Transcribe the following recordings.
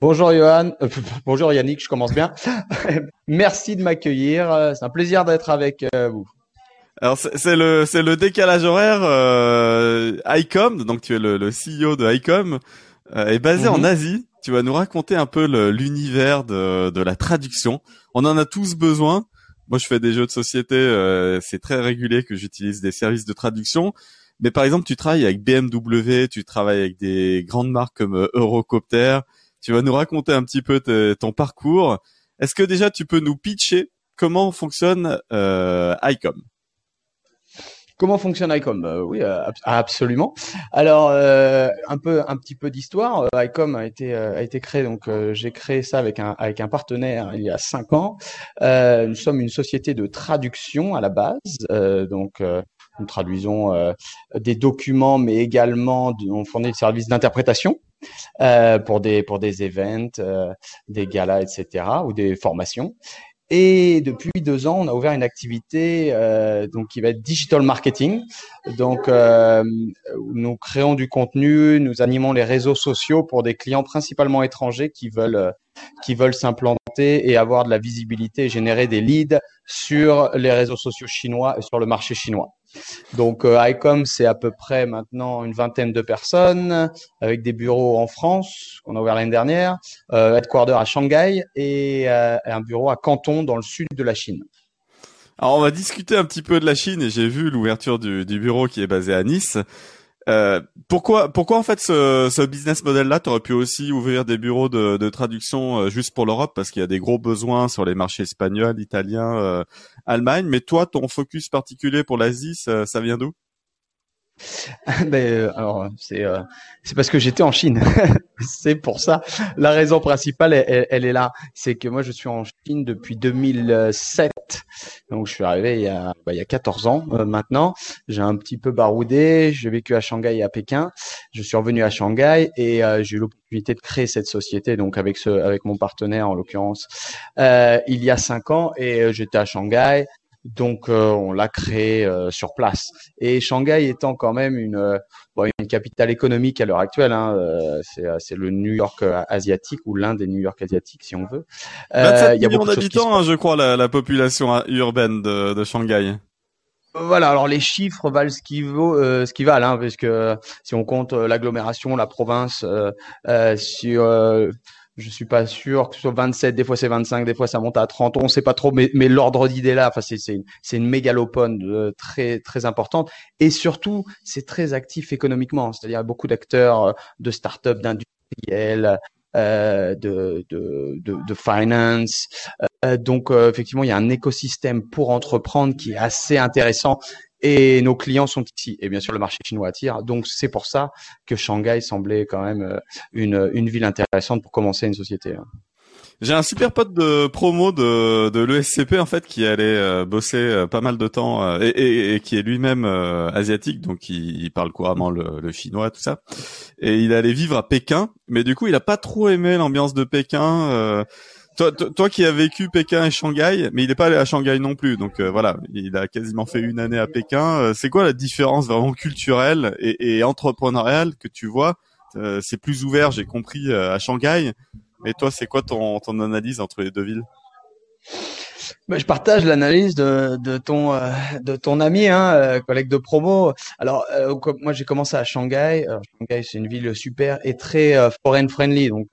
Bonjour Johan, euh, bonjour Yannick, je commence bien. Merci de m'accueillir, c'est un plaisir d'être avec euh, vous. Alors c'est le c'est le décalage horaire. Euh, ICOM, donc tu es le, le CEO de ICOM, euh, est basé en mhm. Asie. Tu vas nous raconter un peu l'univers de, de la traduction. On en a tous besoin. Moi, je fais des jeux de société. Euh, c'est très régulier que j'utilise des services de traduction. Mais par exemple, tu travailles avec BMW, tu travailles avec des grandes marques comme Eurocopter. Tu vas nous raconter un petit peu ton parcours. Est-ce que déjà tu peux nous pitcher comment fonctionne euh, ICOM Comment fonctionne ICOM euh, Oui, euh, absolument. Alors, euh, un peu, un petit peu d'histoire. ICOM a été a créé donc j'ai créé ça avec un avec un partenaire il y a cinq ans. nous sommes une société de traduction à la base, donc nous traduisons des documents, mais également on fournit des services d'interprétation. Pour des pour des events, des galas, etc. ou des formations. Et depuis deux ans, on a ouvert une activité euh, donc qui va être digital marketing. Donc, euh, nous créons du contenu, nous animons les réseaux sociaux pour des clients principalement étrangers qui veulent qui veulent s'implanter et avoir de la visibilité, générer des leads sur les réseaux sociaux chinois et sur le marché chinois. Donc euh, ICOM, c'est à peu près maintenant une vingtaine de personnes avec des bureaux en France qu'on a ouvert l'année dernière, euh, headquarter à Shanghai et euh, un bureau à Canton dans le sud de la Chine. Alors on va discuter un petit peu de la Chine et j'ai vu l'ouverture du, bureau qui est basé à Nice. Pourquoi, pourquoi en fait ce, business model-là, tu aurais pu aussi ouvrir des bureaux de, traduction juste pour l'Europe parce qu'il y a des gros besoins sur les marchés espagnols, italiens, Allemagne. Mais toi, ton focus particulier pour l'Asie, ça, vient d'où? ben, euh, alors c'est euh, parce que j'étais en Chine. c'est pour ça. La raison principale, elle, est là. C'est que moi, je suis en Chine depuis 2007. Donc, je suis arrivé il y a bah, il y a 14 ans euh, maintenant. J'ai un petit peu baroudé. J'ai vécu à Shanghai et à Pékin. Je suis revenu à Shanghai et j'ai eu l'opportunité de créer cette société. Donc, avec ce avec mon partenaire en l'occurrence, il y a cinq ans et j'étais à Shanghai. Donc euh, on l'a créé euh, sur place. Et Shanghai étant quand même une, euh, une capitale économique à l'heure actuelle, hein, c'est le New York asiatique ou l'un des New York asiatiques si on veut. 27 il y a millions d'habitants, hein, je crois, la, la population urbaine de, de Shanghai. Voilà, alors les chiffres valent ce qu'ils vaut, ce qu'ils valent, hein, parce que si on compte l'agglomération, la province, euh, sur je suis pas sûr que ce soit 27, des fois c'est 25, des fois ça monte à 30, on sait pas trop, mais, mais l'ordre d'idée là, enfin c'est c'est une mégalopone euh, très très importante. Et surtout c'est très actif économiquement, c'est-à-dire beaucoup d'acteurs euh, de start-up, d'industriels, euh, de, de, de, de, finance. Euh, donc effectivement, il y a un écosystème pour entreprendre qui est assez intéressant et nos clients sont ici. Et bien sûr, le marché chinois attire. Donc, c'est pour ça que Shanghai semblait quand même euh, une, une ville intéressante pour commencer une société. Hein. J'ai un super pote de promo de, de l'ESCP en fait qui allait euh, bosser euh, pas mal de temps et, et, et, qui est lui-même asiatique donc il, il, parle couramment le, le, chinois tout ça et il allait vivre à Pékin mais du coup il a pas trop aimé l'ambiance de Pékin toi, toi, qui as vécu Pékin et Shanghai, mais il n'est pas allé à Shanghai non plus, donc euh, voilà, il a quasiment fait une année à Pékin. Euh, c'est quoi la différence vraiment culturelle et, et entrepreneuriale que tu vois? Euh, C'est plus ouvert, j'ai compris, à Shanghai, mais toi, c'est quoi ton, ton analyse entre les deux villes? Je partage l'analyse de, de, ton euh, de ton ami, hein, euh, collègue de promo. Alors euh, moi j'ai commencé à Shanghai. Shanghai c'est une ville super et très foreign friendly, donc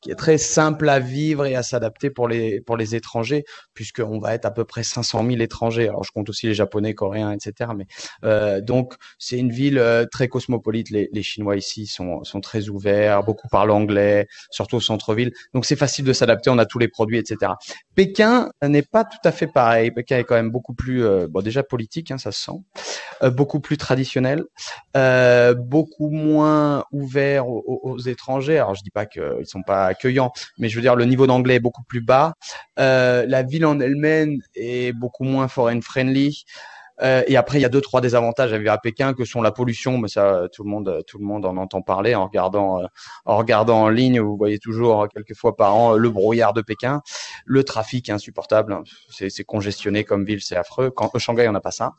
qui est très simple à vivre et à s'adapter pour les pour les étrangers, puisqu'on va être à peu près 500 000 étrangers. Alors je compte aussi les Japonais, Coréens, etc. Mais donc c'est une ville très cosmopolite. Les, les Chinois ici sont sont très ouverts, beaucoup parlent anglais, surtout au centre-ville. Donc c'est facile de s'adapter. On a tous les produits, etc. Pékin n'est pas à fait pareil. Pékin est quand même beaucoup plus, euh, bon déjà politique, hein, ça se sent, euh, beaucoup plus traditionnel, euh, beaucoup moins ouvert aux, aux, étrangers. Alors je dis pas qu'ils sont pas accueillants, mais je veux dire le niveau d'anglais est beaucoup plus bas. la ville en elle-même est beaucoup moins foreign friendly. Euh, et après, il y a deux, trois désavantages à vivre à Pékin que sont la pollution, mais ça, tout le monde, tout le monde en entend parler en regardant, euh, en regardant en ligne. Vous voyez toujours quelques fois par an le brouillard de Pékin, le trafic insupportable. C'est congestionné comme ville, c'est affreux. Quand au Shanghai, on n'a pas ça.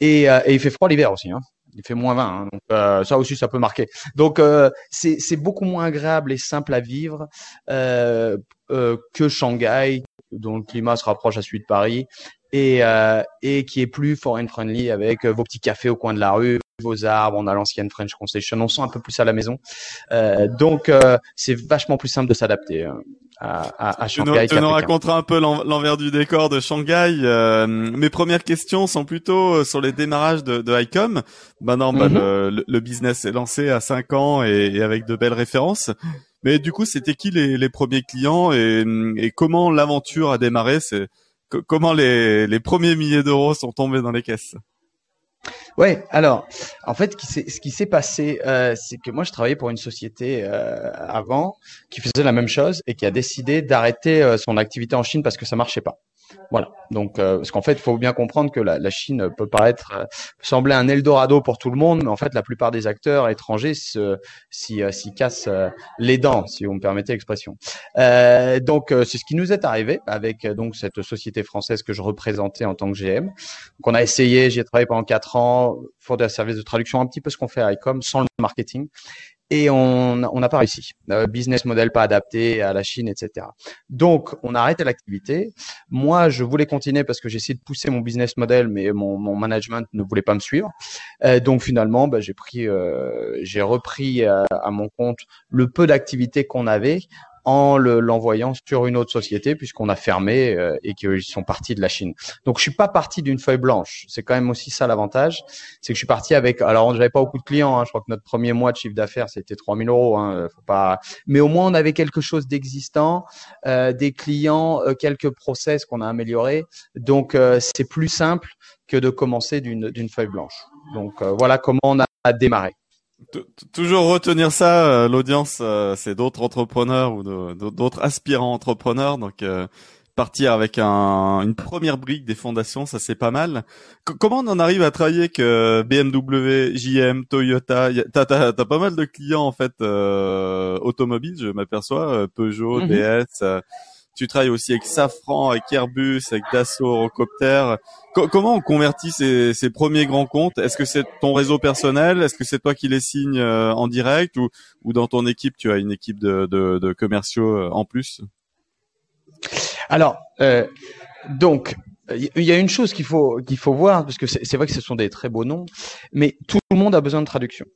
Et, euh, et, il fait froid l'hiver aussi. Hein. Il fait moins 20, hein. donc euh, ça aussi ça peut marquer. Donc euh, c'est beaucoup moins agréable et simple à vivre que Shanghai, dont le climat se rapproche à celui de Paris et, euh, et qui est plus foreign friendly avec euh, vos petits cafés au coin de la rue, vos arbres, on a l'ancienne French Concession, on sent un peu plus à la maison. Euh, donc euh, c'est vachement plus simple de s'adapter. Euh, à, à, Shanghai. Tu nous, raconteras un peu l'envers du décor de Shanghai. Euh, mes premières questions sont plutôt sur les démarrages de, de ICOM. Maintenant, bah, mhm. le, le, business est lancé à 5 ans et, et, avec de belles références. Mais du coup, c'était qui les, les, premiers clients et, et comment l'aventure a démarré? C'est comment les, les premiers milliers d'euros sont tombés dans les caisses? Ouais, alors en fait, ce qui s'est passé, euh, c'est que moi je travaillais pour une société euh, avant qui faisait la même chose et qui a décidé d'arrêter euh, son activité en Chine parce que ça marchait pas. Voilà. Donc, euh, parce qu'en fait, il faut bien comprendre que la, la Chine peut paraître euh, sembler un Eldorado pour tout le monde, mais en fait, la plupart des acteurs étrangers s'y euh, cassent euh, les dents, si vous me permettez l'expression. donc, c'est ce qui nous est arrivé avec donc cette société française que je représentais en tant que GM. Donc, on a essayé, j'y ai travaillé pendant quatre ans, pour des services de traduction, un petit peu ce qu'on fait à ICOM, sans le marketing et on n'a pas réussi. Euh, business model pas adapté à la Chine, etc. Donc, on a l'activité. Moi, je voulais continuer parce que essayé de pousser mon business model, mais mon, mon management ne voulait pas me suivre. Euh, donc, finalement, bah, j'ai pris, euh, j'ai repris à mon compte le peu d'activité qu'on avait en l'envoyant sur une autre société puisqu'on a fermé euh, et qu'ils sont partis de la Chine. Donc je suis pas parti d'une feuille blanche. C'est quand même aussi ça l'avantage, c'est que je suis parti avec. Alors j'avais pas beaucoup de clients. Hein, je crois que notre premier mois de chiffre d'affaires c'était 3000 euros. Hein, faut pas. Mais au moins on avait quelque chose d'existant, euh, des clients, euh, quelques process qu'on a améliorés. Donc euh, c'est plus simple que de commencer d'une feuille blanche. Donc voilà comment on a démarré. Toujours retenir ça, euh, l'audience, euh, c'est d'autres entrepreneurs ou d'autres aspirants entrepreneurs. Donc, euh, partir avec un, une première brique des fondations, ça c'est pas mal. comment on en arrive à travailler avec BMW, JM, Toyota? T'as as, as, pas mal de clients en fait automobiles, je m'aperçois, Peugeot. DS tu travailles aussi avec Safran, avec Airbus, avec Dassault, Eurocopter. comment on convertit ces, ces premiers grands comptes? Est-ce que c'est ton réseau personnel? Est-ce que c'est toi qui les signes euh, en direct? Ou, ou dans ton équipe tu as une équipe de, de, de commerciaux euh, en plus? Alors, euh, donc il y a une chose qu'il faut qu'il faut voir parce que c'est vrai que ce sont des très beaux noms, mais tout le monde a besoin de traduction.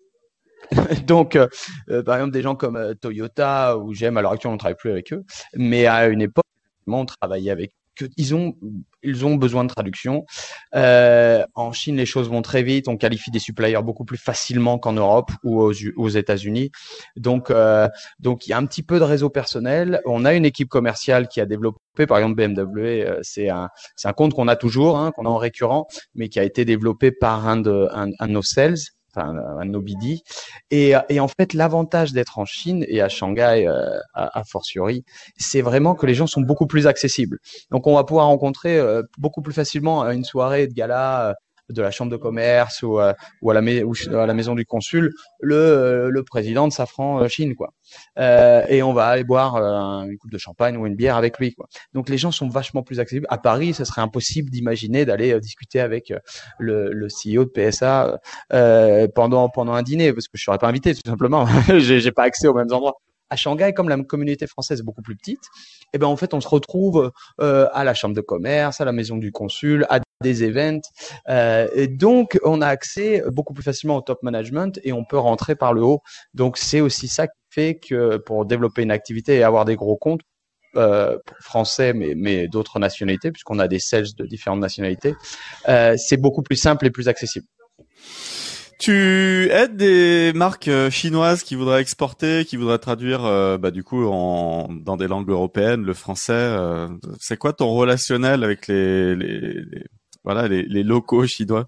Donc, euh, euh, par exemple, des gens comme euh, Toyota ou GM, à l'heure actuelle, on ne travaille plus avec eux, mais à une époque, on travaillait avec eux. Ils ont, ils ont besoin de traduction. en Chine, les choses vont très vite. On qualifie des suppliers beaucoup plus facilement qu'en Europe ou aux, États-Unis. Donc, donc il y a un petit peu de réseau personnel. On a une équipe commerciale qui a développé, par exemple BMW, c'est un, un compte qu'on a toujours, hein, qu'on a en récurrent, mais qui a été développé par un de, un de nos sales un Obidi. Et, et en fait, l'avantage d'être en Chine et à Shanghai euh, à, fortiori, c'est vraiment que les gens sont beaucoup plus accessibles. Donc, on va pouvoir rencontrer euh, beaucoup plus facilement une soirée de gala euh, de la chambre de commerce ou, euh, ou, à, la à la maison du consul le, euh, le président de Safran euh, Chine quoi. Euh, et on va aller boire une coupe de champagne ou une bière avec lui quoi. Donc les gens sont vachement plus accessibles. À Paris, ce serait impossible d'imaginer d'aller discuter avec le, le CEO de PSA pendant pendant un dîner parce que je serais pas invité tout simplement. J'ai pas accès aux mêmes endroits à Shanghai, comme la communauté française est beaucoup plus petite, eh ben en fait on se retrouve euh, à la chambre de commerce, à la maison du consul, à des events, euh, et donc on a accès beaucoup plus facilement au top management et on peut rentrer par le haut. Donc c'est aussi ça qui fait que pour développer une activité et avoir des gros comptes, euh, français, mais, mais d'autres nationalités, puisqu'on a des sales de différentes nationalités, euh, c'est beaucoup plus simple et plus accessible. Tu aides des marques chinoises qui voudraient exporter, qui voudraient traduire, bah, du coup, en, dans des langues européennes, le français. c'est quoi ton relationnel avec les, les, voilà, les, les locaux chinois?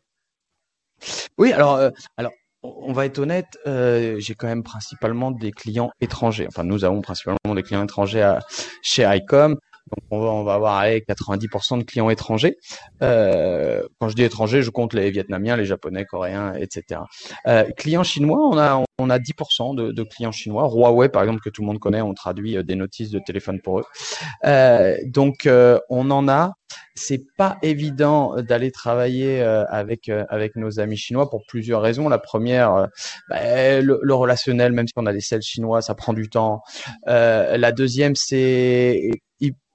Oui, alors, alors on va être honnête, euh, j'ai quand même principalement des clients étrangers. Enfin, nous avons principalement des clients étrangers à, chez ICOM. Donc, on va, on va avoir allez, 90% de clients étrangers. Euh, quand je dis étrangers, je compte les Vietnamiens, les Japonais, Coréens, etc. Euh, clients chinois, on a, on a 10% de, de, clients chinois. Huawei, par exemple, que tout le monde connaît, on traduit euh, des notices de téléphone pour eux. Euh, donc, euh, on en a. C'est pas évident d'aller travailler euh, avec avec nos amis chinois pour plusieurs raisons. La première, bah, le, le, relationnel, même si on a des sales chinois, ça prend du temps. la deuxième, c'est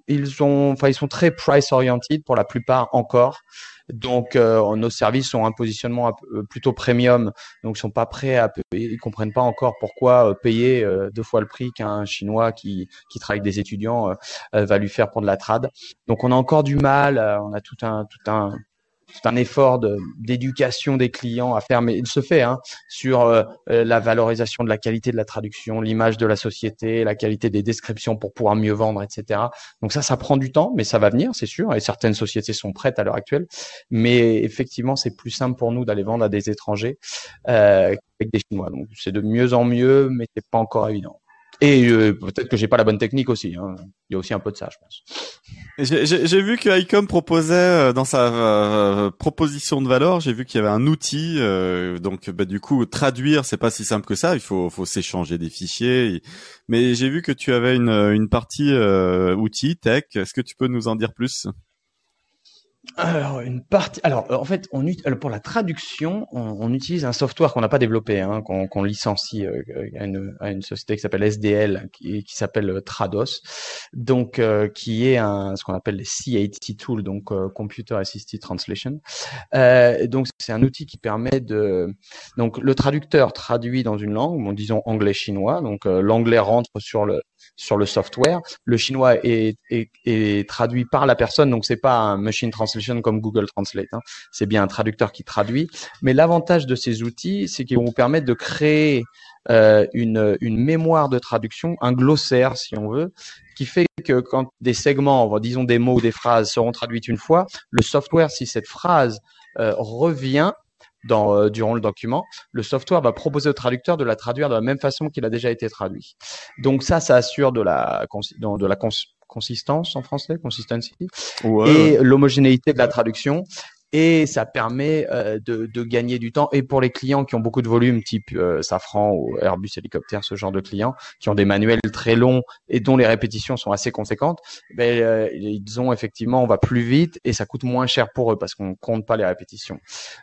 ils sont, enfin, ils sont très price oriented pour la plupart encore. Donc, euh, nos services ont un positionnement euh, plutôt premium, donc ils sont pas prêts à, ils comprennent pas encore pourquoi euh, payer deux fois le prix qu'un chinois qui qui travaille avec des étudiants va lui faire pour de la trad. Donc, on a encore du mal, on a tout un tout un c'est un effort d'éducation des clients à faire, mais il se fait hein, sur euh, euh, la valorisation de la qualité de la traduction, l'image de la société, la qualité des descriptions pour pouvoir mieux vendre, etc. Donc ça, ça prend du temps, mais ça va venir, c'est sûr. Et certaines sociétés sont prêtes à l'heure actuelle. Mais effectivement, c'est plus simple pour nous d'aller vendre à des étrangers euh, avec des Chinois. Donc c'est de mieux en mieux, mais c'est pas encore évident. Et euh, peut-être que j'ai pas la bonne technique aussi. Hein. Il y a aussi un peu de ça, je pense. J'ai vu que ICOM proposait euh, dans sa euh, proposition de valeur, j'ai vu qu'il y avait un outil. donc, bah, du coup, traduire, c'est pas si simple que ça. Il faut, faut s'échanger des fichiers. Mais j'ai vu que tu avais une, une partie outil tech. Est-ce que tu peux nous en dire plus? Alors une partie. Alors euh, en fait, on pour la traduction, on, utilise un software qu'on n'a pas développé, hein, qu'on licencie euh, à, une, à, une, société qui s'appelle SDL, qui, qui s'appelle euh, Trados, donc qui est un ce qu'on appelle les CAT tools, donc Computer Assisted Translation. donc c'est un outil qui permet de donc le traducteur traduit dans une langue, bon, disons anglais-chinois, donc l'anglais rentre sur le sur le software. Le chinois est, traduit par la personne, donc c'est pas un machine translation comme Google Translate. Hein. C'est bien un traducteur qui traduit. Mais l'avantage de ces outils, c'est qu'ils vont vous permettre de créer euh, une, une mémoire de traduction, un glossaire si on veut, qui fait que quand des segments, disons des mots ou des phrases seront traduites une fois, le software, si cette phrase euh, revient, dans, euh, durant le document, le software va proposer au traducteur de la traduire de la même façon qu'il a déjà été traduit. Donc ça, ça assure de la, de la consistance en français, consistency, et l'homogénéité de la traduction et ça permet euh, de, gagner du temps. Et pour les clients qui ont beaucoup de volume, type euh, Safran ou Airbus Hélicoptère, ce genre de clients, qui ont des manuels très longs et dont les répétitions sont assez conséquentes, ben, euh, ils ont effectivement, on va plus vite et ça coûte moins cher pour eux parce qu'on compte pas les répétitions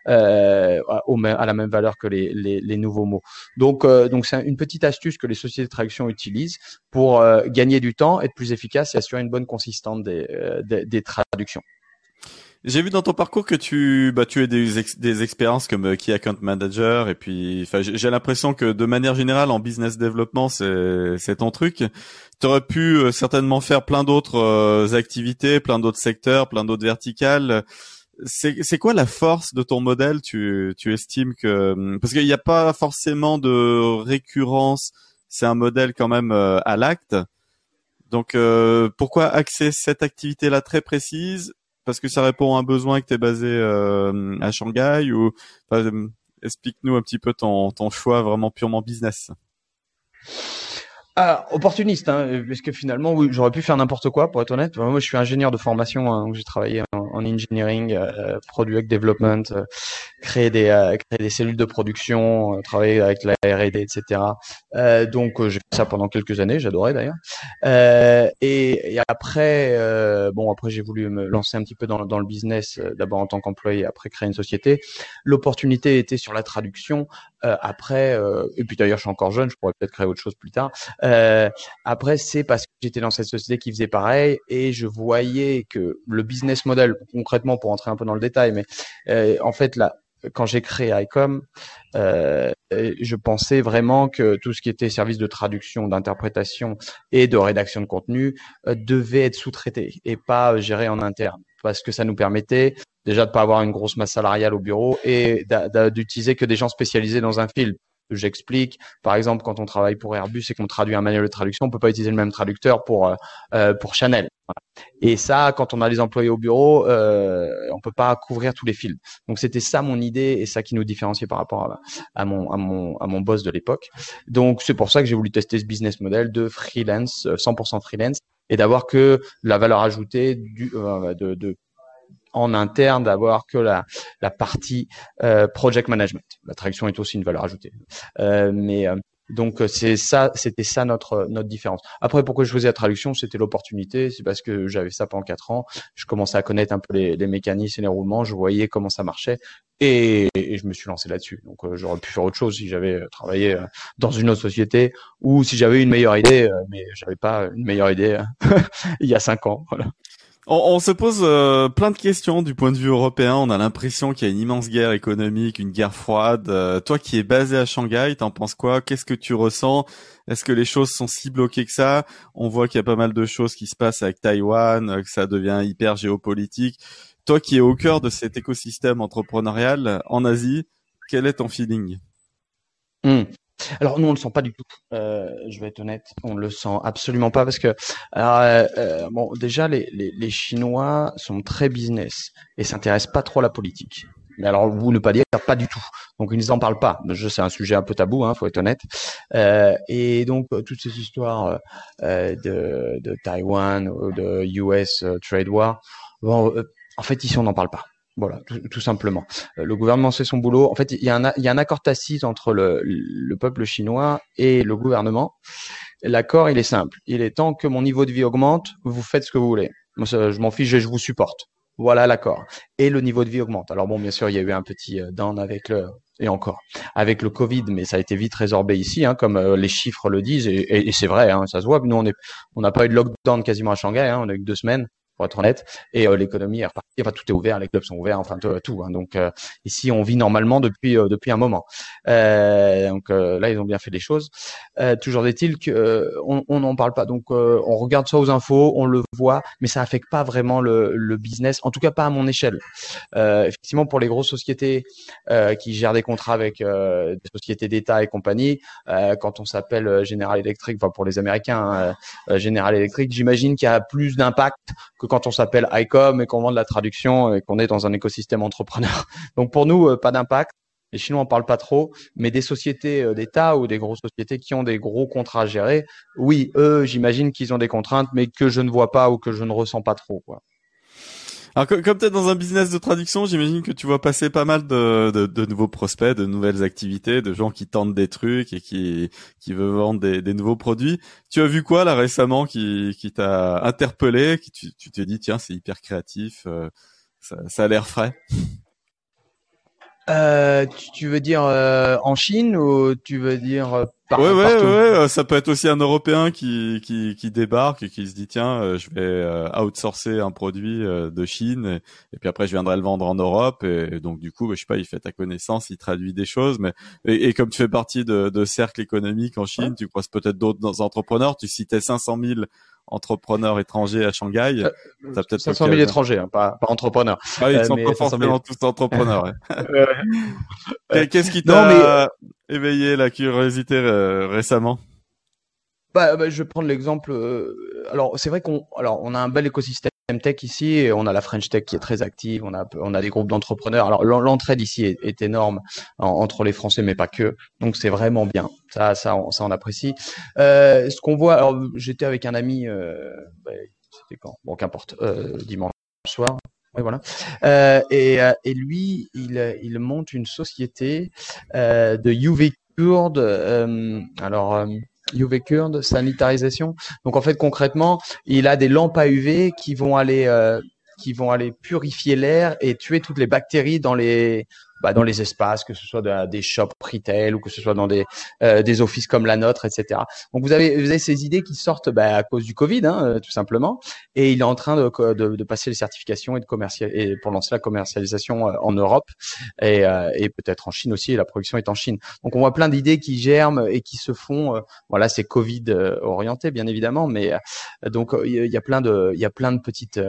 à la même valeur que les, nouveaux mots. Donc, c'est une petite astuce que les sociétés de traduction utilisent pour gagner du temps, être plus efficace et assurer une bonne consistance des traductions. J'ai vu dans ton parcours que tu bah tu as des des expériences comme euh, key account manager et puis j'ai l'impression que de manière générale en business développement c'est ton truc. Tu aurais pu euh, certainement faire plein d'autres euh, activités, plein d'autres secteurs, plein d'autres verticales. C'est quoi la force de ton modèle Tu tu estimes que hum, parce qu'il n'y a pas forcément de récurrence, c'est un modèle quand même à l'acte. Donc pourquoi axer cette activité là très précise parce que ça répond à un besoin que tu es basé euh, à Shanghai ou explique-nous un petit peu ton choix vraiment purement business. Ah, opportuniste, hein, parce que finalement, oui, j'aurais pu faire n'importe quoi, pour être honnête. Moi, je suis ingénieur de formation, hein, donc j'ai travaillé en, en engineering, euh, product development, euh, créer des euh, créer des cellules de production, euh, travailler avec la R&D, etc. Euh, donc, j'ai fait ça pendant quelques années, j'adorais d'ailleurs. Et, et, après, bon, après j'ai voulu me lancer un petit peu dans, dans le business, d'abord en tant qu'employé, après créer une société. L'opportunité était sur la traduction. Après, et puis d'ailleurs, je suis encore jeune, je pourrais peut-être créer autre chose plus tard. Euh, après, c'est parce que j'étais dans cette société qui faisait pareil et je voyais que le business model, concrètement, pour entrer un peu dans le détail, mais euh, en fait, là, quand j'ai créé ICOM, euh, je pensais vraiment que tout ce qui était service de traduction, d'interprétation et de rédaction de contenu euh, devait être sous-traité et pas géré en interne. Parce que ça nous permettait déjà de pas avoir une grosse masse salariale au bureau et d'utiliser que des gens spécialisés dans un fil. J'explique. Par exemple, quand on travaille pour Airbus et qu'on traduit un manuel de traduction, on peut pas utiliser le même traducteur pour euh, euh pour Chanel. Et ça, quand on a les employés au bureau, euh, on peut pas couvrir tous les fils. Donc c'était ça mon idée et ça qui nous différenciait par rapport à, à mon à mon à mon boss de l'époque. Donc c'est pour ça que j'ai voulu tester ce business model de freelance, 100% euh, freelance, et d'avoir que la valeur ajoutée du, euh, de, de en interne d'avoir que la, la partie euh, project management. La traduction est aussi une valeur ajoutée. Euh, mais euh, donc c'est ça, c'était ça notre notre différence. Après, pourquoi je faisais la traduction, c'était l'opportunité. C'est parce que j'avais ça pendant quatre ans. Je commençais à connaître un peu les, mécanismes et les roulements. Je voyais comment ça marchait et, je me suis lancé là-dessus. Donc j'aurais pu faire autre chose si j'avais travaillé dans une autre société ou si j'avais une meilleure idée, mais j'avais pas une meilleure idée il y a cinq ans. Voilà. On, se pose euh, plein de questions du point de vue européen. On a l'impression qu'il y a une immense guerre économique, une guerre froide. Euh, toi qui es basé à Shanghai, t'en penses quoi? Qu'est-ce que tu ressens? Est-ce que les choses sont si bloquées que ça? On voit qu'il y a pas mal de choses qui se passent avec Taïwan, euh, que ça devient hyper géopolitique. Toi qui es au cœur de cet écosystème entrepreneurial en Asie, quel est ton feeling? Hmm. Alors nous on le sent pas du tout. Euh, je vais être honnête, on le sent absolument pas parce que euh, euh, bon déjà les, les, les, Chinois sont très business et s'intéressent pas trop à la politique. Mais alors vous ne pas dire pas du tout. Donc ils n'en parlent pas. Je c'est un sujet un peu tabou, hein, faut être honnête. Euh, et donc toutes ces histoires euh, de, de Taïwan de US trade war, bon, en fait ici on n'en parle pas. Voilà, tout, simplement. Euh, le gouvernement fait son boulot. En fait, il y a un, accord tacite entre le, le, peuple chinois et le gouvernement. L'accord, il est simple. Il est tant que mon niveau de vie augmente, vous faites ce que vous voulez. Moi, je m'en fiche, je vous supporte. Voilà l'accord. Et le niveau de vie augmente. Alors bon, bien sûr, il y a eu un petit euh, down avec le et encore avec le Covid, mais ça a été vite résorbé ici, hein, comme euh, les chiffres le disent, et, et, c'est vrai, hein, ça se voit. Nous, on n'a pas eu de lockdown quasiment à Shanghai, hein, on a eu deux semaines être honnête. Et euh, l'économie est repartie. Enfin, tout est ouvert, les clubs sont ouverts, enfin tout. Hein. Donc euh, ici, on vit normalement depuis euh, depuis un moment. donc là, ils ont bien fait les choses. toujours est-il que on n'en parle pas. Donc on regarde ça aux infos, on le voit, mais ça affecte pas vraiment le, le business. En tout cas, pas à mon échelle. effectivement, pour les grosses sociétés qui gèrent des contrats avec des sociétés d'État et compagnie, quand on s'appelle General Electric, enfin pour les Américains, hein, General Electric, j'imagine qu'il y a plus d'impact que quand on s'appelle ICOM et qu'on vend de la traduction et qu'on est dans un écosystème entrepreneur. Donc pour nous, euh, pas d'impact. Les Chinois en parlent pas trop, mais des sociétés euh, d'État ou des grosses sociétés qui ont des gros contrats à gérer, oui, eux, j'imagine qu'ils ont des contraintes, mais que je ne vois pas ou que je ne ressens pas trop. Alors comme, comme peut-être dans un business de traduction, j'imagine que tu vois passer pas mal de, de, de, nouveaux prospects, de nouvelles activités, de gens qui tentent des trucs et qui qui veulent vendre des, des nouveaux produits. Tu as vu quoi là récemment qui, qui t'a interpellé, qui tu, tu t'es dit tiens c'est hyper créatif, euh, ça, ça a l'air frais? Euh, tu, veux dire euh, en Chine ou tu veux dire euh, par, ouais, ouais, ouais, euh, ça peut être aussi un Européen qui, qui, qui débarque et qui se dit tiens, je vais outsourcer un produit de Chine et, puis après je viendrai le vendre en Europe et, donc du coup, bah, je sais pas, il fait ta connaissance, il traduit des choses, mais et, comme tu fais partie de, de cercles économiques en Chine, tu croises peut-être d'autres entrepreneurs. Tu citais 500 000 entrepreneurs étrangers à Shanghai. Euh, T'as peut-être 500 000 étrangers, hein, pas, pas entrepreneurs. Ah, ils euh, sont pas forcément tous entrepreneurs. Qu'est-ce qui t'a éveillé la curiosité euh, récemment? Bah, bah, je vais prendre l'exemple. alors, c'est vrai qu'on, alors, on a un bel écosystème tech ici on a la French Tech qui est très active. On a, des groupes d'entrepreneurs. Alors, l'entraide ici est, énorme entre les Français, mais pas que. Donc, c'est vraiment bien. Ça, ça, on, apprécie. Euh, ce qu'on voit, alors, j'étais avec un ami, euh, c'était quand? Bon, qu'importe, euh, dimanche soir. Voilà. Et, lui, il, monte une société de UV Kurde. alors, UV Kurde, sanitarisation. Donc en fait concrètement, il a des lampes à UV qui vont aller euh, qui vont aller purifier l'air et tuer toutes les bactéries dans les bah, dans les espaces, que ce soit dans des shops retail ou que ce soit dans des, euh, des offices comme la nôtre, etc. Donc vous avez, vous avez ces idées qui sortent bah, à cause du Covid, hein, euh, tout simplement, et il est en train de, de, de passer les certifications et de commercial et pour lancer la commercialisation euh, en Europe et, et peut-être en Chine aussi. La production est en Chine. Donc on voit plein d'idées qui germent et qui se font. voilà, c'est Covid orienté bien évidemment, mais donc il y a plein de, il y a plein de petites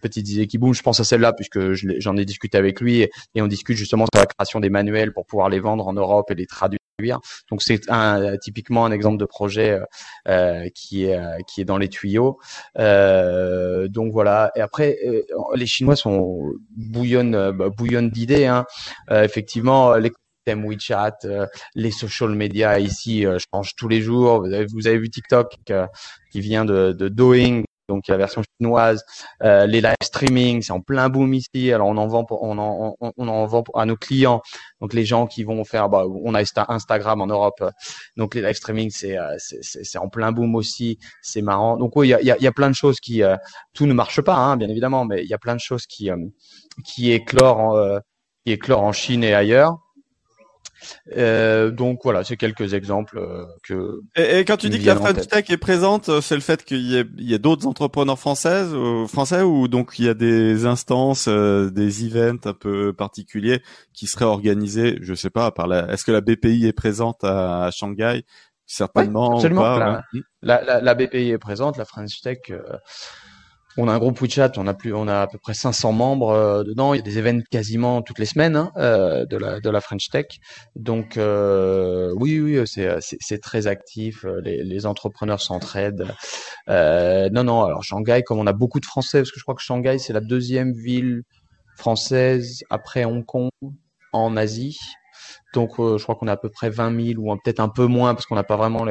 petites idées qui bougent. Je pense à celle-là puisque j'en ai discuté avec lui et, et on discute justement sur la création des manuels pour pouvoir les vendre en Europe et les traduire. Donc c'est un, typiquement un exemple de projet euh, euh qui est euh, qui est dans les tuyaux. Euh, donc voilà. Et après, euh, les Chinois sont bouillonnent bah, bouillonnent d'idées. Hein. effectivement, l'écosystème WeChat, les social media ici changent tous les jours. Vous avez, vous avez vu TikTok qui vient de, de Doing donc la version chinoise, euh, les live streaming, c'est en plein boom ici. Alors on en vend, on en, on, en vend à nos clients. Donc les gens qui vont faire, bah, on a Instagram en Europe, donc les live streaming c'est euh, c'est en plein boom aussi. C'est marrant. Donc oui, il y a, y, y a, plein de choses qui, euh, tout ne marche pas, hein, bien évidemment, mais il y a plein de choses qui qui éclorent en, qui éclorent en Chine et ailleurs. Euh, donc voilà, c'est quelques exemples euh, que. Et, quand tu dis que la French Tech est présente, euh, c'est le fait qu'il y ait, ait d'autres entrepreneurs françaises, français ou donc il y a des instances, des events un peu particuliers qui seraient organisés, je sais pas, par la. Est-ce que la BPI est présente à, Shanghai? Certainement. absolument. Pas, la, la, la, BPI est présente, la French Tech on a un groupe WeChat, on a plus, on a à peu près 500 membres euh, dedans. Il y a des événements quasiment toutes les semaines hein, euh, de la French Tech. Donc euh, oui, oui, c'est très actif. Les, les entrepreneurs s'entraident. non, non. Alors Shanghai, comme on a beaucoup de Français, parce que je crois que Shanghai c'est la deuxième ville française après Hong Kong en Asie. Donc, euh, je crois qu'on a à peu près 20 000 ou peut-être un peu moins parce qu'on n'a pas vraiment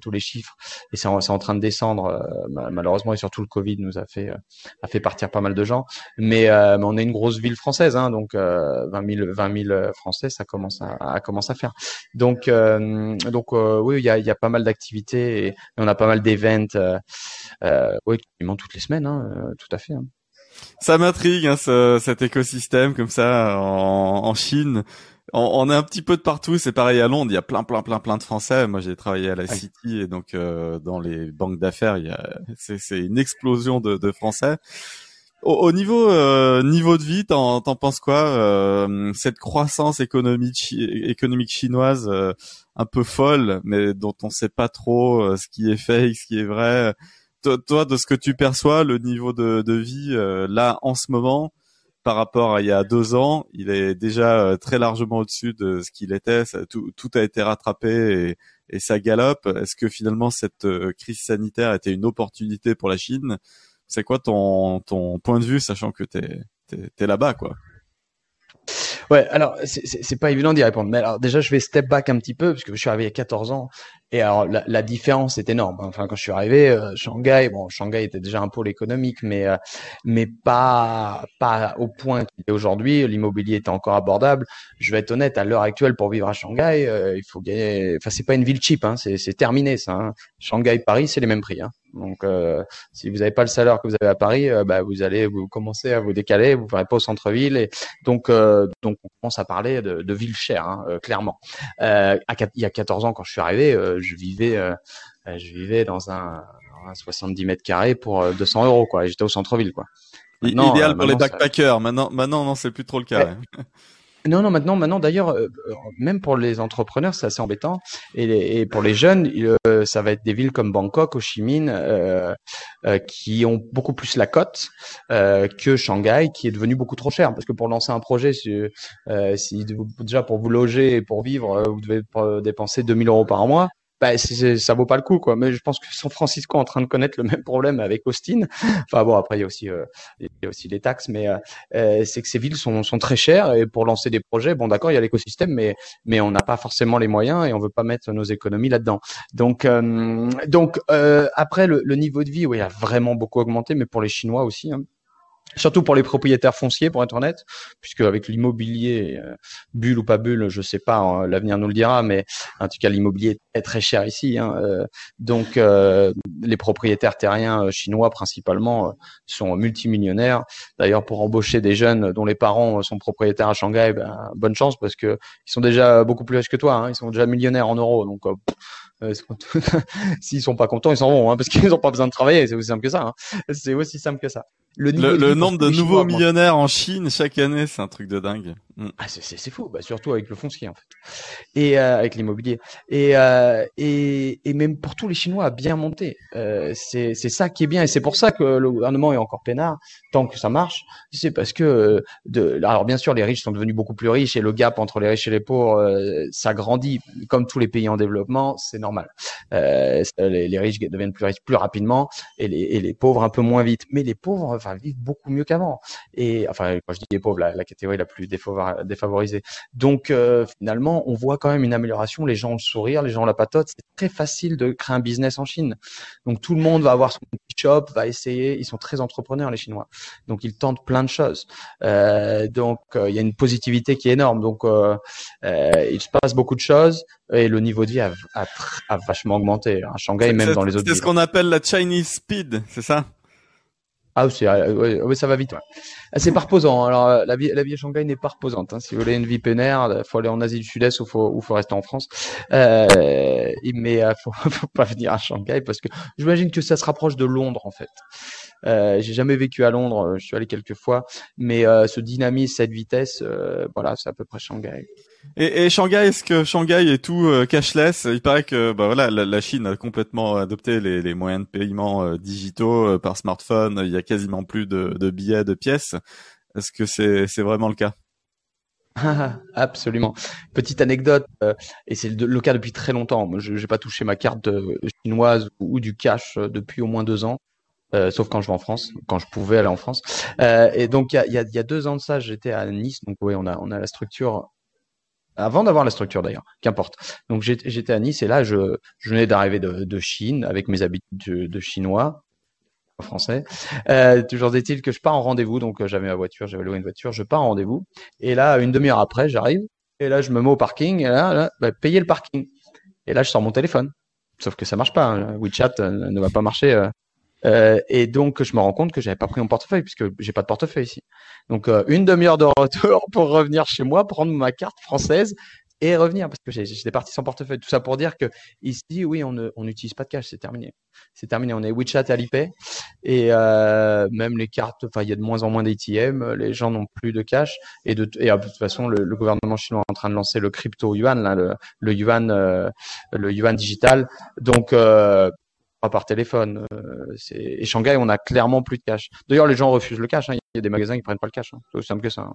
tous les chiffres et c'est en, train de descendre euh, malheureusement et surtout le Covid nous a fait euh, a fait partir pas mal de gens. Mais, mais on est une grosse ville française, hein, donc 20 000 20 000 Français, ça commence à, à à faire. Donc donc oui, il y a, y a pas mal d'activités et, on a pas mal d'événements, oui, quasiment toutes les semaines, hein, tout à fait. Hein. Ça m'intrigue hein, ce, cet écosystème comme ça en, en Chine on, est un petit peu de partout. C'est pareil à Londres. Il y a plein, plein, plein, plein de Français. Moi, j'ai travaillé à la City et donc euh, dans les banques d'affaires, il y a c'est une explosion de, de Français. Au, niveau euh, niveau de vie, t'en t'en penses quoi euh, Cette croissance économique économique chinoise un peu folle, mais dont on sait pas trop ce qui est fake, ce qui est vrai? Toi, de ce que tu perçois, le niveau de, de vie là en ce moment, par rapport à il y a deux ans, il est déjà euh, très largement au-dessus de ce qu'il était. tout, a été rattrapé et, ça galope. Est-ce que finalement cette euh, crise sanitaire était une opportunité pour la Chine? C'est quoi ton, ton point de vue, sachant que t'es es, là-bas, quoi? Ouais, alors c'est pas évident d'y répondre. Mais alors déjà, je vais step back un petit peu parce que je suis arrivé il y a 14 ans et alors la, la différence est énorme. Enfin, quand je suis arrivé, euh, Shanghai, bon, Shanghai était déjà un pôle économique, mais euh, mais pas pas au point qu'il est aujourd'hui. L'immobilier était encore abordable. Je vais être honnête, à l'heure actuelle, pour vivre à Shanghai, euh, il faut gagner. Enfin, c'est pas une ville cheap, hein, c'est terminé ça. Hein. Shanghai, Paris, c'est les mêmes prix. Hein. Donc, euh, si vous n'avez pas le salaire que vous avez à Paris, euh, bah, vous allez vous commencer à vous décaler, vous ne pas au centre-ville. Et donc, euh, donc, on commence à parler de, de villes chères, hein, clairement. il y a 14 ans, quand je suis arrivé, je vivais, je vivais dans un, un, 70 mètres carrés pour 200 euros, quoi. J'étais au centre-ville, quoi. Idéal pour les backpackers. Maintenant, maintenant, non, c'est plus trop le cas. Non, non, maintenant, maintenant, d'ailleurs, euh, même pour les entrepreneurs, c'est assez embêtant. Et, et pour les jeunes, euh, ça va être des villes comme Bangkok, Ho Chi Minh, euh, euh qui ont beaucoup plus la cote que Shanghai, qui est devenu beaucoup trop cher. Parce que pour lancer un projet, si, si déjà pour vous loger et pour vivre, vous devez dépenser 2000 euros par mois bah, ça vaut pas le coup, quoi. Mais je pense que San Francisco est en train de connaître le même problème avec Austin. Enfin bon, après il y a aussi euh, il y a aussi les taxes, mais euh, euh, c'est que ces villes sont, sont très chères et pour lancer des projets, bon d'accord, il y a l'écosystème, mais mais on n'a pas forcément les moyens et on veut pas mettre nos économies là-dedans. Donc donc après le, le, niveau de vie, oui, il a vraiment beaucoup augmenté, mais pour les Chinois aussi. Hein. Surtout pour les propriétaires fonciers, pour être honnête, puisque avec l'immobilier, euh, bulle ou pas bulle, je sais pas, hein, l'avenir nous le dira, mais en tout cas l'immobilier est très cher ici. Hein, euh, donc euh, les propriétaires terriens chinois principalement sont multimillionnaires. D'ailleurs, pour embaucher des jeunes dont les parents sont propriétaires à Shanghai, ben, bonne chance parce que ils sont déjà beaucoup plus riches que toi. Hein, ils sont déjà millionnaires en euros, donc s'ils sont pas contents, ils s'en vont, hein, parce qu'ils n'ont pas besoin de travailler. C'est aussi simple que ça. Hein. C'est aussi simple que ça. Le, le, nombre de nouveaux millionnaires en Chine chaque année, c'est un truc de dingue. Mm. Ah, c'est fou, bah, surtout avec le foncier en fait, et euh, avec l'immobilier, et, euh, et et même pour tous les Chinois bien monter. Euh, c'est ça qui est bien, et c'est pour ça que le gouvernement est encore peinard tant que ça marche. C'est parce que euh, de alors bien sûr les riches sont devenus beaucoup plus riches et le gap entre les riches et les pauvres euh, ça grandit comme tous les pays en développement, c'est normal. Euh, les, les, riches deviennent plus riches plus rapidement et les et les pauvres un peu moins vite, mais les pauvres enfin vivent beaucoup mieux qu'avant. Et enfin quand je dis les pauvres, la, la catégorie la plus défavorable défavorisés. Donc euh, finalement, on voit quand même une amélioration. Les gens ont le sourire, les gens ont la patote. C'est très facile de créer un business en Chine. Donc tout le monde va avoir son petit shop, va essayer. Ils sont très entrepreneurs les Chinois. Donc ils tentent plein de choses. Euh, donc euh, il y a une positivité qui est énorme. Donc il se passe beaucoup de choses et le niveau de vie a, a, vachement augmenté. À Shanghai, même dans les autres. C'est ce qu'on appelle la Chinese speed, c'est ça? Ah, c'est, oui, ça va vite. Ouais. Ah, c'est pas reposant. Alors, euh, la vie, la vie à Shanghai n'est pas reposante. Hein. Si vous voulez une vie pénère, il faut aller en Asie du Sud-Est ou faut, ou faut rester en France. Euh, mais euh, faut, faut pas venir à Shanghai parce que j'imagine que ça se rapproche de Londres en fait. Euh, j'ai jamais vécu à Londres, euh, je suis allé quelques fois, mais euh, ce dynamisme, cette vitesse, voilà, c'est à peu près Shanghai. Et, et Shanghai, est-ce que Shanghai est tout cashless? Il paraît que bah voilà, la, Chine a complètement adopté les, les moyens de paiement digitaux par smartphone. Il y a quasiment plus de, de billets, de pièces. Est-ce que c'est c'est vraiment le cas? Absolument. Petite anecdote, et c'est le, cas depuis très longtemps. je n'ai pas touché ma carte chinoise ou, du cash depuis au moins deux ans. Euh, sauf quand je vais en France, quand je pouvais aller en France. Euh, et donc il y a, y, y a, deux ans de ça, j'étais à Nice, donc oui, on a on a la structure avant d'avoir la structure d'ailleurs, qu'importe. Donc j'étais à Nice et là je, je venais d'arriver de, de, Chine avec mes habitudes de, chinois français. Euh, toujours est-il que je pars en rendez-vous, donc euh, j'avais ma voiture, j'avais loué une voiture, je pars en rendez-vous et là une demi-heure après j'arrive et là je me mets au parking et là, là bah, payer le parking et là je sors mon téléphone. Sauf que ça marche pas. Hein. WeChat ne va pas marcher euh, et donc, je me rends compte que j'avais pas pris mon portefeuille puisque j'ai pas de portefeuille ici. Donc, euh, une demi-heure de retour pour revenir chez moi, prendre ma carte française et revenir parce que j'étais parti sans portefeuille. Tout ça pour dire que ici, oui, on n'utilise pas de cash, c'est terminé. C'est terminé. On est WeChat Alipay et euh, même les cartes. Enfin, il y a de moins en moins d'ATM. Les gens n'ont plus de cash et de et de toute façon, le, gouvernement chinois est en train de lancer le crypto yuan, là, le, le yuan, le yuan digital. Donc par téléphone. Euh, et Shanghai, on a clairement plus de cash. D'ailleurs, les gens refusent le cash. Hein. Il y a des magasins qui prennent pas le cash. Hein. C'est aussi simple que ça. Hein.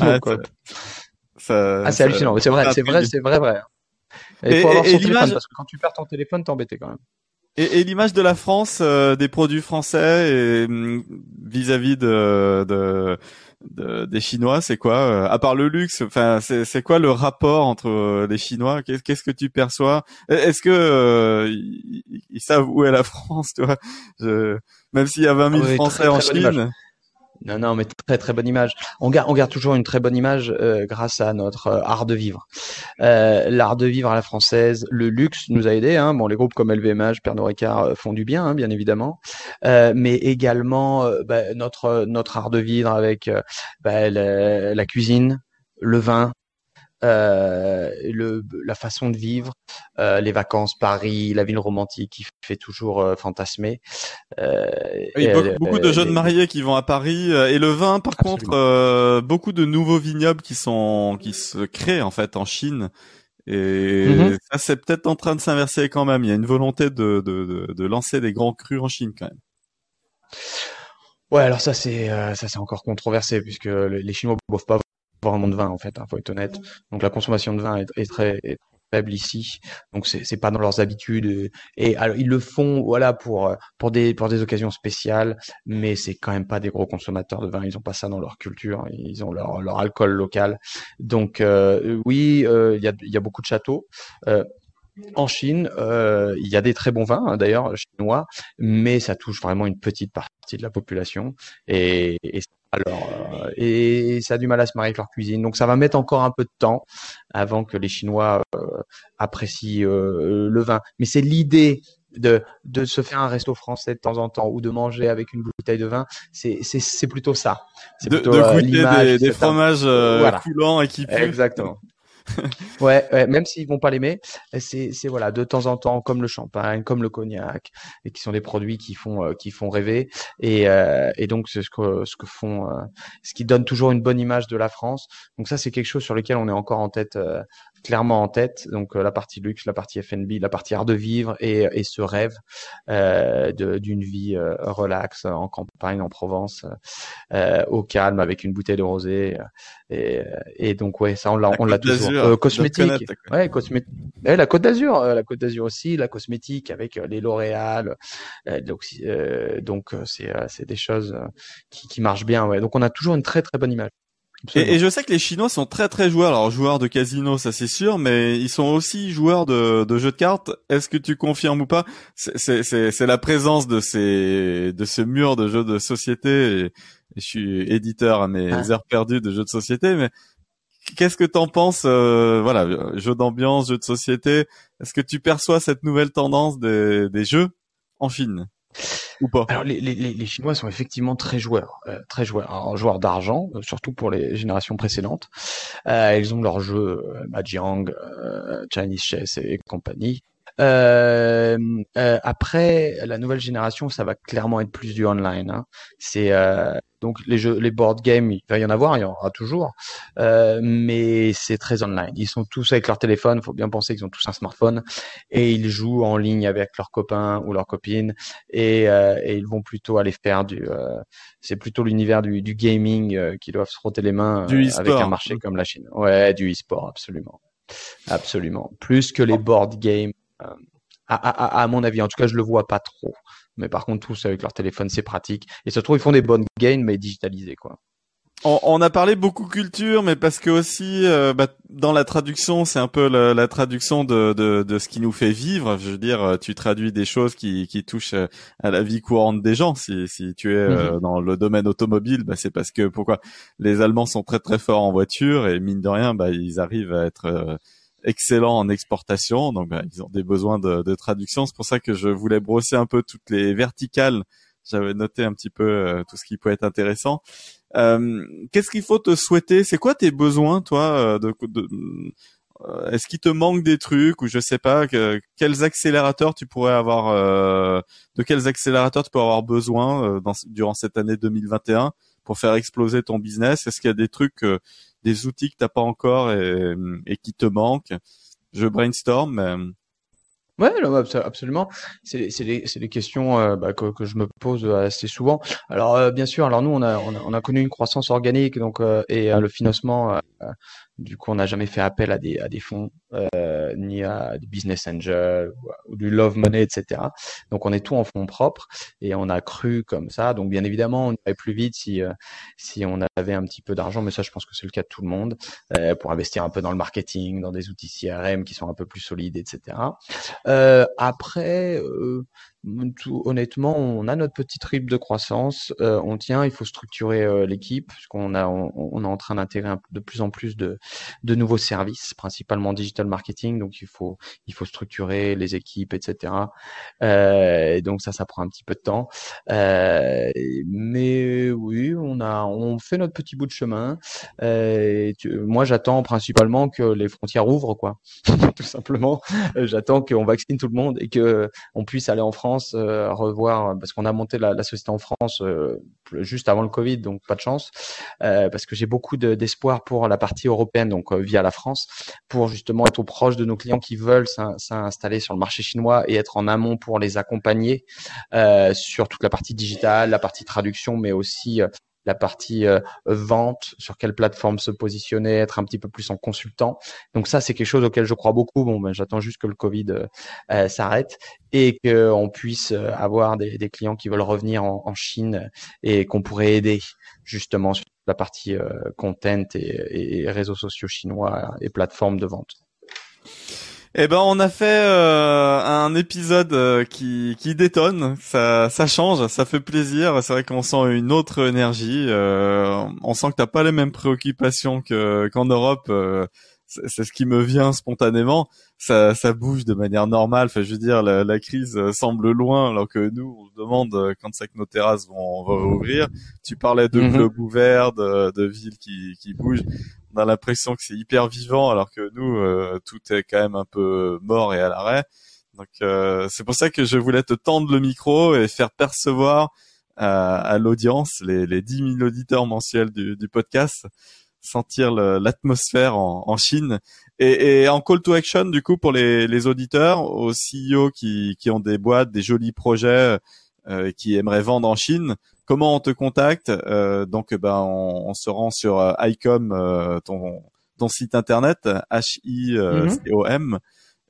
ah, c'est hallucinant. C'est vrai, c'est vrai, c'est vrai, vrai. Il faut avoir son téléphone parce que quand tu perds ton téléphone, t'es embêté quand même. Et, et l'image de la France, euh, des produits français mm, vis-à-vis de, de, de, des Chinois, c'est quoi euh, À part le luxe, enfin, c'est quoi le rapport entre euh, les Chinois? Qu'est-ce que tu perçois? Est-ce que ils, savent où est la France, tu vois Je, Même s'il y a 20 000 ah Français en Chine. Non, non, mais très très bonne image. On garde, on garde toujours une très bonne image euh, grâce à notre euh, art de vivre. Euh, L'art de vivre à la française, le luxe nous a aidé. Hein. Bon, les groupes comme LVMH, Pernod Ricard euh, font du bien, hein, bien évidemment, mais également bah, notre notre art de vivre avec bah, la cuisine, le vin, euh, le, la façon de vivre, euh, les vacances, Paris, la ville romantique qui fait toujours euh, fantasmer. Euh, oui, beaucoup, beaucoup, de jeunes mariés qui vont à Paris et le vin, par contre, beaucoup de nouveaux vignobles qui sont qui se créent en fait en Chine. Et mm-hmm. ça, c'est peut-être en train de s'inverser quand même. Il y a une volonté de, de, de, lancer des grands crus en Chine quand même. Ouais, alors ça c'est ça c'est encore controversé puisque les Chinois boivent pas vraiment de vin en fait, hein, faut être honnête. Donc la consommation de vin est, très, faible ici, donc c'est c'est pas dans leurs habitudes. Et alors ils le font voilà pour pour des pour des occasions spéciales, mais c'est quand même pas des gros consommateurs de vin. Ils ont pas ça dans leur culture. Ils ont leur leur alcool local. Donc euh, oui, euh, il y a il y a beaucoup de châteaux. Euh, en Chine, euh, il y a des très bons vins, hein, d'ailleurs chinois, mais ça touche vraiment une petite partie de la population et, et alors euh, et ça a du mal à se marier avec leur cuisine. Donc ça va mettre encore un peu de temps avant que les Chinois euh, apprécient euh, le vin. Mais c'est l'idée de, de se faire un resto français de temps en temps ou de manger avec une bouteille de vin, c'est c'est plutôt ça. De, plutôt, de goûter des, des fromages voilà. coulants et qui puent. Exactement. ouais, ouais, même s'ils vont pas l'aimer, c'est voilà de temps en temps comme le champagne, comme le cognac, et qui sont des produits qui font euh, qui font rêver et euh, et donc c'est ce que ce que font euh, ce qui donne toujours une bonne image de la France. Donc ça c'est quelque chose sur lequel on est encore en tête clairement en tête. Donc euh, la partie luxe, la partie FNB, la partie art de vivre et, et ce rêve euh, d'une vie euh, relaxe en campagne, en Provence, euh, au calme avec une bouteille de rosé. Et, et donc ouais, ça on l'a on l'a toujours. cosmétique, ouais, cosmétique. la Côte d'Azur, la Côte d'Azur aussi, la cosmétique avec les L'Oréal. donc c'est c'est des choses qui, qui marchent bien. Ouais. Donc on a toujours une très très bonne image. Et, et, je sais que les Chinois sont très très joueurs. Alors joueurs de casino, ça c'est sûr, mais ils sont aussi joueurs de, de jeux de cartes. Est-ce que tu confirmes ou pas C'est la présence de ces de ce mur de jeux de société. Et, je suis éditeur à mes ah. heures perdues de jeux de société, mais qu'est-ce que t'en penses euh, Voilà, jeux d'ambiance, jeux de société? Est-ce que tu perçois cette nouvelle tendance des, des jeux en Chine? Ou pas? Alors les, les, les, Chinois sont effectivement très joueurs, euh, très joueurs, Alors, joueurs d'argent, euh, surtout pour les générations précédentes. Euh, ils ont leurs jeux euh, Mahjong, Chinese Chess et compagnie. Euh, euh, après, la nouvelle génération, ça va clairement être plus du online. Hein. C'est euh, donc les jeux, les board games, il va y en avoir, il y en aura toujours, euh, mais c'est très online. Ils sont tous avec leur téléphone. Il faut bien penser qu'ils ont tous un smartphone et ils jouent en ligne avec leurs copains ou leurs copines et, euh, et ils vont plutôt aller faire du. Euh, c'est plutôt l'univers du, du gaming qui doivent se frotter les mains avec un marché comme la Chine. Ouais, du e-sport, absolument, absolument. Plus que les board games à, à, à, mon avis, en tout cas, je le vois pas trop. Mais par contre, tous avec leur téléphone, c'est pratique. Et ça se trouve, ils font des bonnes gains, mais digitalisées, quoi. On, on, a parlé beaucoup culture, mais parce que aussi euh, bah, dans la traduction, c'est un peu la, la traduction de, de, de, ce qui nous fait vivre. Je veux dire, euh, tu traduis des choses qui, qui touchent à la vie courante des gens. Si, si tu es mhm. dans le domaine automobile, bah, c'est parce que pourquoi? Les Allemands sont très très forts en voiture et mine de rien, bah, ils arrivent à être excellents en exportation, donc bah, ils ont des besoins de, de traduction. C'est pour ça que je voulais brosser un peu toutes les verticales. J'avais noté un petit peu euh, tout ce qui peut être intéressant. Euh, Qu'est-ce qu'il faut te souhaiter? C'est quoi tes besoins, toi euh, de, de euh, Est-ce qu'il te manque des trucs ou je sais pas que, quels accélérateurs tu pourrais avoir De quels accélérateurs tu peux avoir besoin dans, durant cette année 2021 pour faire exploser ton business? Est-ce qu'il y a des trucs des outils que t'as pas encore et, qui te manquent. Je brainstorm. Ouais, absolument. C'est des, des questions euh, bah, que, je me pose assez souvent. Alors euh, bien sûr, alors nous on a, on a, on a connu une croissance organique donc euh, et le financement du coup, on n'a jamais fait appel à des, à des fonds, euh, ni à des business angels ou, du love money, etc. Donc, on est tout en fonds propres et on a cru comme ça. Donc, bien évidemment, on irait plus vite si, euh, si on avait un petit peu d'argent, mais ça, je pense que c'est le cas de tout le monde, euh, pour investir un peu dans le marketing, dans des outils CRM qui sont un peu plus solides, etc. Euh, après, euh, tout, honnêtement, on a notre petite rythme de croissance, euh, on tient, il faut structurer euh, l'équipe, parce qu'on a, on, est en train d'intégrer de plus en plus de, de nouveaux services, principalement digital marketing, donc il faut, il faut structurer les équipes, etc. Euh, et donc ça, ça prend un petit peu de temps. Euh, mais oui, on a, on fait notre petit bout de chemin. Euh, moi, j'attends principalement que les frontières ouvrent, quoi, tout simplement. J'attends qu'on vaccine tout le monde et que on puisse aller en France euh, revoir parce qu'on a monté la, société en France euh, juste avant le Covid, donc pas de chance, euh, parce que j'ai beaucoup d'espoir pour la partie européenne, donc via la France, pour justement être au proche de nos clients qui veulent s'installer sur le marché chinois et être en amont pour les accompagner sur toute la partie digitale, la partie traduction, mais aussi la partie euh, vente, sur quelle plateforme se positionner, être un petit peu plus en consultant. Donc ça, c'est quelque chose auquel je crois beaucoup. Bon, ben, j'attends juste que le Covid euh, euh, s'arrête et qu'on puisse avoir des, clients qui veulent revenir en, Chine et qu'on pourrait aider justement sur la partie content et, et réseaux sociaux chinois et plateformes de vente. Eh ben, on a fait euh, un épisode euh, qui, qui détonne. Ça, ça change, ça fait plaisir. C'est vrai qu'on sent une autre énergie. Euh, on sent que t'as pas les mêmes préoccupations que qu'en Europe. C'est ce qui me vient spontanément. Ça, ça bouge de manière normale. Enfin, je veux dire, la, la crise semble loin, alors que nous, on se demande quand c'est que nos terrasses vont, vont rouvrir. Tu parlais de mmh. ouverts, de, de villes qui, qui bougent on a l'impression que c'est hyper vivant alors que nous euh, tout est quand même un peu mort et à l'arrêt. Donc euh, c'est pour ça que je voulais te tendre le micro et faire percevoir à, l'audience, les, les 10 000 auditeurs mensuels du, du podcast, sentir l'atmosphère en, en, Chine. Et, et, en call to action, du coup, pour les, les auditeurs, aux CEO qui, qui ont des boîtes, des jolis projets, euh, qui aimeraient vendre en Chine, Comment on te contacte? Euh, Donc, ben, on, se rend sur euh, ICOM, euh, ton, ton site internet, H-I-C-O-M.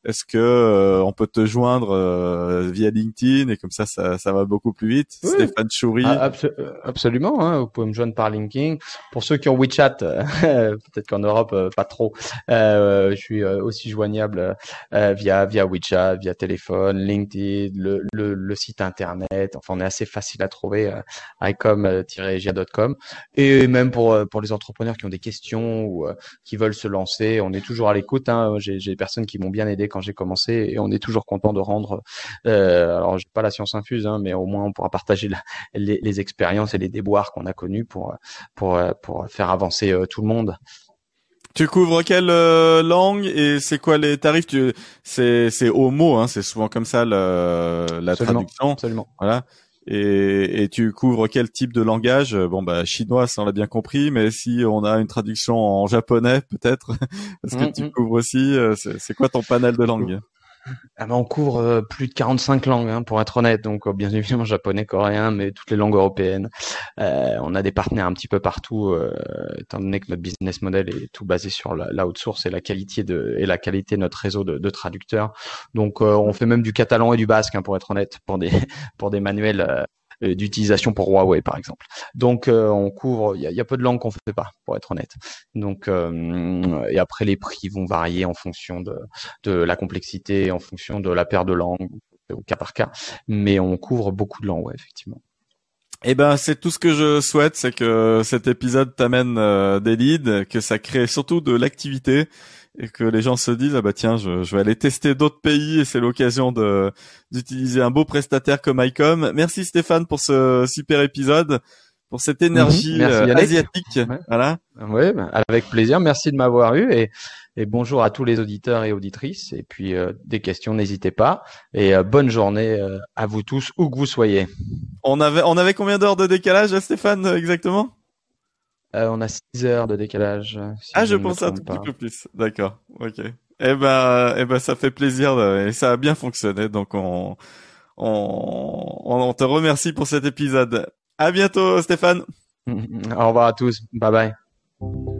Est-ce que euh, on peut te joindre euh, via LinkedIn et comme ça, ça, ça va beaucoup plus vite? Stéphane Choury. Ah, euh, absolument, hein, vous pouvez me joindre par LinkedIn. Pour ceux qui ont WeChat, peut-être qu'en Europe pas trop, je suis aussi joignable via via WeChat, via téléphone, LinkedIn, le, le, le, site internet. Enfin, on est assez facile à trouver, icom-gia.com. Et même pour pour les entrepreneurs qui ont des questions ou qui veulent se lancer, on est toujours à l'écoute. Hein. J'ai des personnes qui m'ont bien aidé quand j'ai commencé et on est toujours content de rendre. Euh, alors j'ai pas la science infuse, hein, mais au moins on pourra partager les, expériences et les déboires qu'on a connus pour pour pour faire avancer euh, tout le monde. Tu couvres quelle euh, langue et c'est quoi les tarifs? Tu... C'est c'est au mot, hein, c'est souvent comme ça la traduction. Absolument. Voilà. Et, et, tu couvres quel type de langage? Bon, bah chinois, ça on l'a bien compris, mais si on a une traduction en japonais, peut-être, est-ce que tu mm, mm. couvres aussi? Euh, C'est quoi ton panel de langues? Ah ben on couvre euh, plus de 45 langues, hein, pour être honnête. Donc, euh, bien évidemment, japonais, coréen, mais toutes les langues européennes. Euh, on a des partenaires un petit peu partout, étant donné que notre business model est tout basé sur la, la et la qualité de et la qualité de notre réseau de, de traducteurs. Donc, on fait même du catalan et du basque, hein, pour être honnête, pour des pour des manuels euh, d'utilisation pour Huawei par exemple. Donc euh, on couvre, il y a, peu de langues qu'on fait pas, pour être honnête. Donc euh, et après les prix vont varier en fonction de, de la complexité, en fonction de la paire de langues au cas par cas, mais on couvre beaucoup de langues, effectivement. Eh ben, c'est tout ce que je souhaite, c'est que cet épisode t'amène des leads, que ça crée surtout de l'activité et que les gens se disent ah bah tiens je, je vais aller tester d'autres pays et c'est l'occasion de d'utiliser un beau prestataire comme ICOM. Merci Stéphane pour ce super épisode, pour cette mhm. énergie euh, asiatique. Voilà. Oui, bah, avec plaisir. Merci de m'avoir eu et, et bonjour à tous les auditeurs et auditrices. Et puis euh, des questions, n'hésitez pas. Et euh, bonne journée à vous tous où que vous soyez. On avait on avait combien d'heures de décalage Stéphane exactement? Euh, on a 6 heures de décalage. ah, je, pense un tout petit peu plus. D'accord. Ok. Eh ben, eh ben, ça fait plaisir et ça a bien fonctionné. Donc, on, on, on te remercie pour cet épisode. À bientôt, Stéphane. Au revoir à tous. Bye bye.